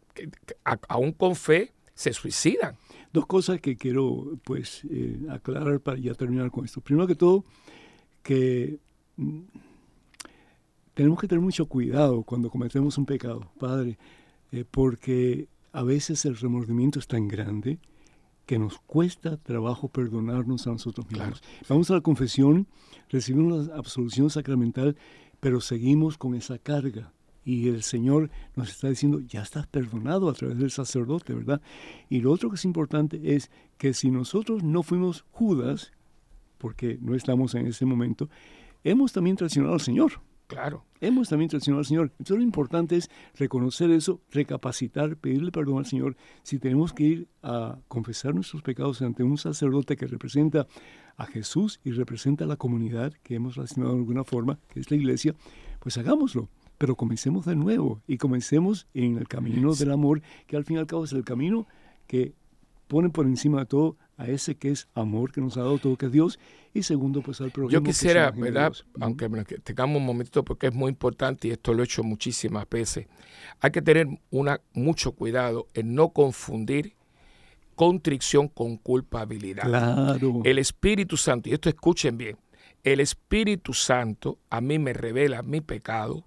aún con fe se suicidan Dos cosas que quiero pues eh, aclarar para ya terminar con esto. Primero que todo, que mm, tenemos que tener mucho cuidado cuando cometemos un pecado, Padre, eh, porque a veces el remordimiento es tan grande que nos cuesta trabajo perdonarnos a nosotros mismos. Vamos a la confesión, recibimos la absolución sacramental, pero seguimos con esa carga y el Señor nos está diciendo, ya estás perdonado a través del sacerdote, ¿verdad? Y lo otro que es importante es que si nosotros no fuimos Judas, porque no estamos en ese momento, hemos también traicionado al Señor. Claro. Hemos también traicionado al Señor. Entonces lo importante es reconocer eso, recapacitar, pedirle perdón al Señor. Si tenemos que ir a confesar nuestros pecados ante un sacerdote que representa a Jesús y representa a la comunidad que hemos relacionado de alguna forma, que es la iglesia, pues hagámoslo pero comencemos de nuevo y comencemos en el camino del amor, que al fin y al cabo es el camino que pone por encima de todo a ese que es amor, que nos ha dado todo, que es Dios, y segundo, pues al prójimo. Yo quisiera, ¿verdad? Aunque tengamos un momentito, porque es muy importante y esto lo he hecho muchísimas veces, hay que tener una, mucho cuidado en no confundir contrición con culpabilidad. Claro. El Espíritu Santo, y esto escuchen bien, el Espíritu Santo a mí me revela mi pecado,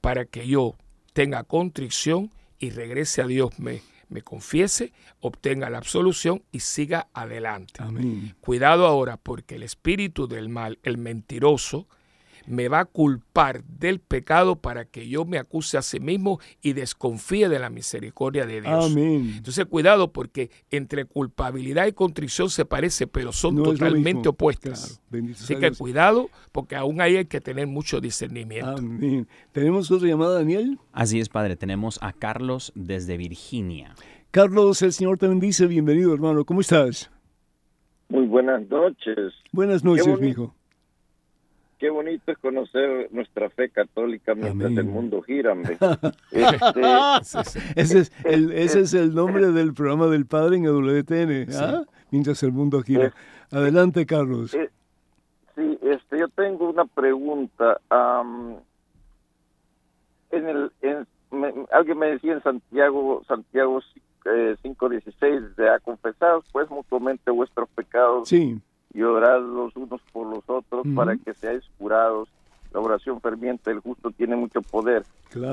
para que yo tenga contrición y regrese a Dios, me, me confiese, obtenga la absolución y siga adelante. Cuidado ahora porque el espíritu del mal, el mentiroso, me va a culpar del pecado para que yo me acuse a sí mismo y desconfíe de la misericordia de Dios. Amén. Entonces, cuidado porque entre culpabilidad y contrición se parece, pero son totalmente opuestas. Así que cuidado porque aún ahí hay que tener mucho discernimiento. Amén. ¿Tenemos otra llamada, Daniel? Así es, Padre. Tenemos a Carlos desde Virginia. Carlos, el Señor te bendice. Bienvenido, hermano. ¿Cómo estás? Muy buenas noches. Buenas noches, hijo qué bonito es conocer nuestra fe católica mientras el mundo gira. Este, ese, es el, ese es el nombre del programa del Padre en WTN, ¿ah? mientras el mundo gira. Adelante, Carlos. Sí, este, yo tengo una pregunta. en el, alguien me decía en Santiago, Santiago 5.16, eh, de a confesar pues mutuamente vuestros pecados. Sí y orad los unos por los otros para que seáis curados. La oración ferviente del justo tiene mucho poder.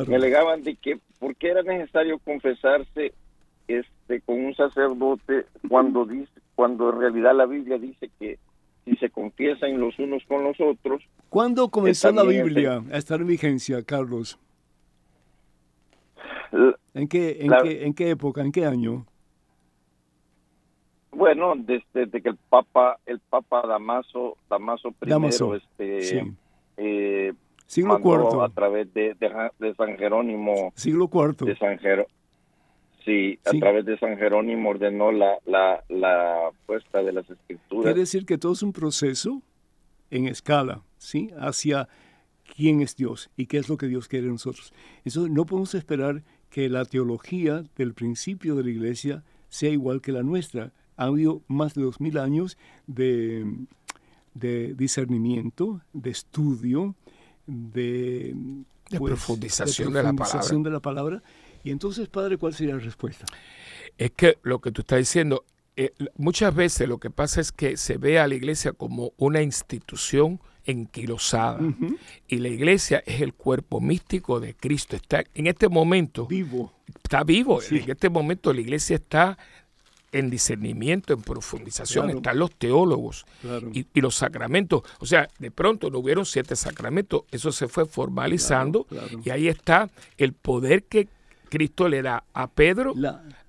Me alegaban de que por qué era necesario confesarse este con un sacerdote cuando dice cuando en realidad la Biblia dice que si se confiesan los unos con los otros. ¿Cuándo comenzó la Biblia a estar en vigencia, Carlos? ¿En qué, en, qué, ¿En qué época, en qué año? Bueno, desde, que el Papa, el Papa Damaso, Damaso I, este, eh, siglo cuarto a través de, de, San Jerónimo, siglo cuarto de San Jerónimo, Sí, a través de San Jerónimo ordenó la, la, la puesta de las escrituras. Quiere decir que todo es un proceso en escala, ¿sí? Hacia quién es Dios y qué es lo que Dios quiere de nosotros. Eso no podemos esperar que la teología del principio de la iglesia sea igual que la nuestra. Ha habido más de dos mil años de, de discernimiento, de estudio, de, de pues, profundización, de, la palabra. Y entonces, Padre, ¿cuál sería la respuesta? Es que lo que tú estás diciendo, eh, muchas veces lo que pasa es que se ve a la iglesia como una institución enquilosada. Y la iglesia es el cuerpo místico de Cristo. Está en este momento. Vivo. Está vivo. En este momento la iglesia está en discernimiento, en profundización, están los teólogos y, los sacramentos. O sea, de pronto no hubieron siete sacramentos, eso se fue formalizando y ahí está el poder que Cristo le da a Pedro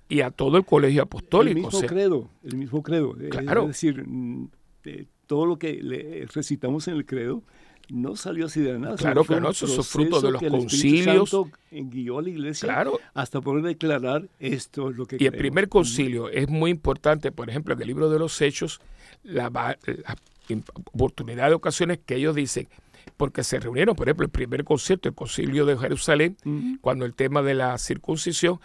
y a todo el colegio apostólico. El mismo credo, el mismo credo. Es decir, mm, todo lo que le recitamos en el credo no salió así de nada. Claro que no, eso es fruto de los concilios. guió a la iglesia hasta poder declarar esto es lo que Y el primer concilio es muy importante, por ejemplo, en el libro de los Hechos, la, oportunidad de ocasiones que ellos dicen, porque se reunieron, por ejemplo, el primer concierto, el concilio de Jerusalén, cuando el tema de la circuncisión,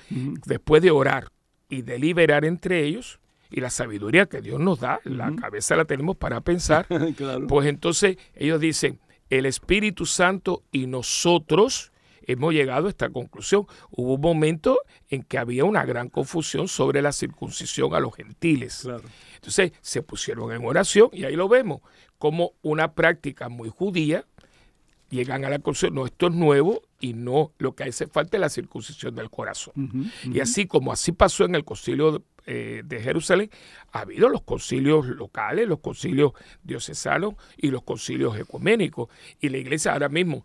después de orar y deliberar entre ellos, y la sabiduría que Dios nos da, la cabeza la tenemos para pensar, pues entonces ellos dicen, el Espíritu Santo y nosotros hemos llegado a esta conclusión. Hubo un momento en que había una gran confusión sobre la circuncisión a los gentiles. Entonces se pusieron en oración y ahí lo vemos, como una práctica muy judía, llegan a la conclusión, no, esto es nuevo y no, lo que hace falta es la circuncisión del corazón. Y así como así pasó en el concilio eh, de Jerusalén, ha habido los concilios locales, los concilios diocesanos y los concilios ecuménicos. Y la iglesia ahora mismo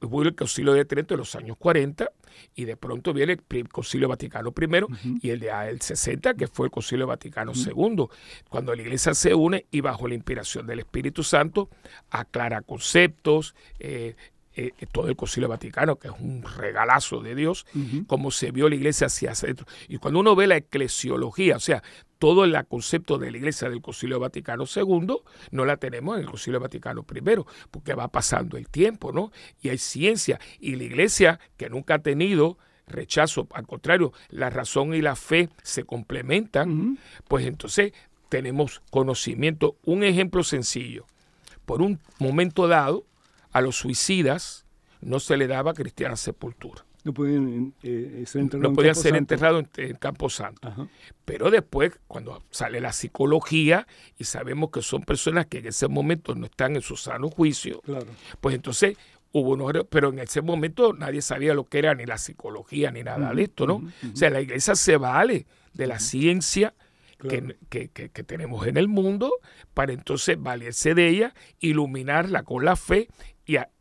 hubo el concilio de Trento en los años 40 y de pronto viene el concilio Vaticano I y el de el 60 que fue el concilio Vaticano II cuando la iglesia se une y bajo la inspiración del Espíritu Santo aclara conceptos eh, eh, todo el Concilio Vaticano, que es un regalazo de Dios, como se vio la iglesia hacia adentro. Y cuando uno ve la eclesiología, o sea, todo el concepto de la iglesia del Concilio Vaticano II, no la tenemos en el Concilio Vaticano I, porque va pasando el tiempo, ¿no? Y hay ciencia. Y la iglesia, que nunca ha tenido rechazo, al contrario, la razón y la fe se complementan, pues entonces tenemos conocimiento. Un ejemplo sencillo. Por un momento dado, a los suicidas no se le daba cristiana sepultura. No podían eh, ser enterrados, no podían ser enterrados en, Campo Santo. Pero después, cuando sale la psicología y sabemos que son personas que en ese momento no están en su sano juicio, pues entonces hubo unos, pero en ese momento nadie sabía lo que era ni la psicología ni nada de esto, ¿no? O sea, la iglesia se vale de la ciencia que, que, tenemos en el mundo para entonces valerse de ella, iluminarla con la fe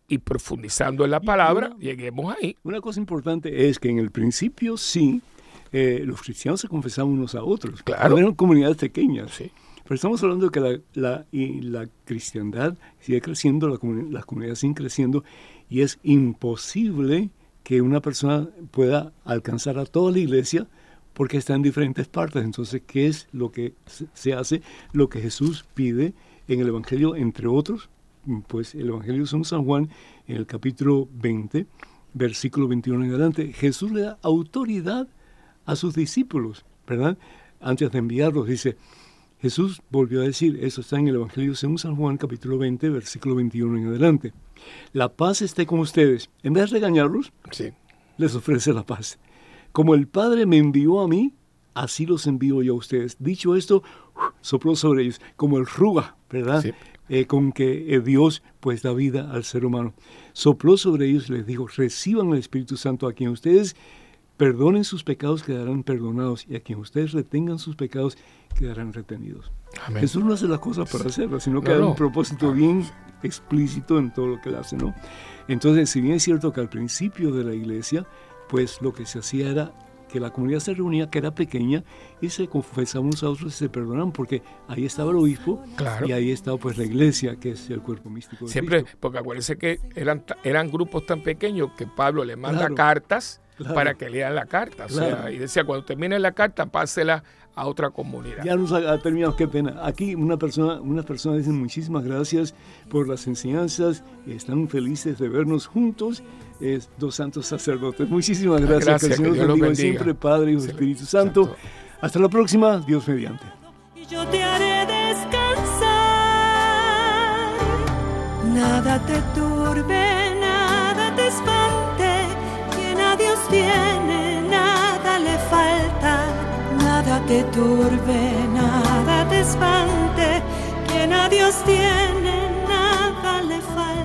y, profundizando en la palabra, lleguemos ahí. Una cosa importante es que en el principio sí, eh, los cristianos se confesaban unos a otros. Claro. Eran comunidades pequeñas. Sí. Pero estamos hablando de que la, la, y la cristiandad sigue creciendo, la las comunidades siguen creciendo y es imposible que una persona pueda alcanzar a toda la iglesia porque está en diferentes partes. Entonces, ¿qué es lo que se hace? Lo que Jesús pide en el Evangelio, entre otros, pues el Evangelio de San Juan, en el capítulo 20, versículo 21 en adelante, Jesús le da autoridad a sus discípulos, ¿verdad? Antes de enviarlos, dice, Jesús volvió a decir, eso está en el Evangelio según San Juan, capítulo 20, versículo 21 en adelante. La paz esté con ustedes. En vez de regañarlos, sí. les ofrece la paz. Como el Padre me envió a mí, así los envío yo a ustedes. Dicho esto, sopló sobre ellos, como el ruga, ¿verdad? Sí. Eh, con que eh, Dios pues da vida al ser humano. Sopló sobre ellos y les dijo, reciban el Espíritu Santo a quien ustedes perdonen sus pecados, quedarán perdonados, y a quien ustedes retengan sus pecados, quedarán retenidos. Jesús no hace las cosas para hacerlas, sino que hay un propósito bien explícito en todo lo que él hace, ¿no? Entonces, si bien es cierto que al principio de la iglesia, pues lo que se hacía era que la comunidad se reunía, que era pequeña, y se confesaban unos a otros y se perdonaban, porque ahí estaba el obispo y ahí estaba pues la iglesia, que es el cuerpo místico. Siempre, porque acuérdense que eran, eran grupos tan pequeños que Pablo le manda cartas para que lean la carta. O sea, y decía, cuando termine la carta, pásela a otra comunidad. Ya nos ha, terminado, qué pena. Aquí una persona, una persona dice muchísimas gracias por las enseñanzas, están felices de vernos juntos. Es dos santos sacerdotes. Muchísimas gracias. que el Señor bendiga. siempre, Padre y Espíritu Santo. Hasta la próxima, Dios mediante. yo te haré descansar, nada te turbe, nada te espante, quien a Dios tiene, nada le falta nada te turbe, nada te espante, quien a Dios tiene, nada le falta,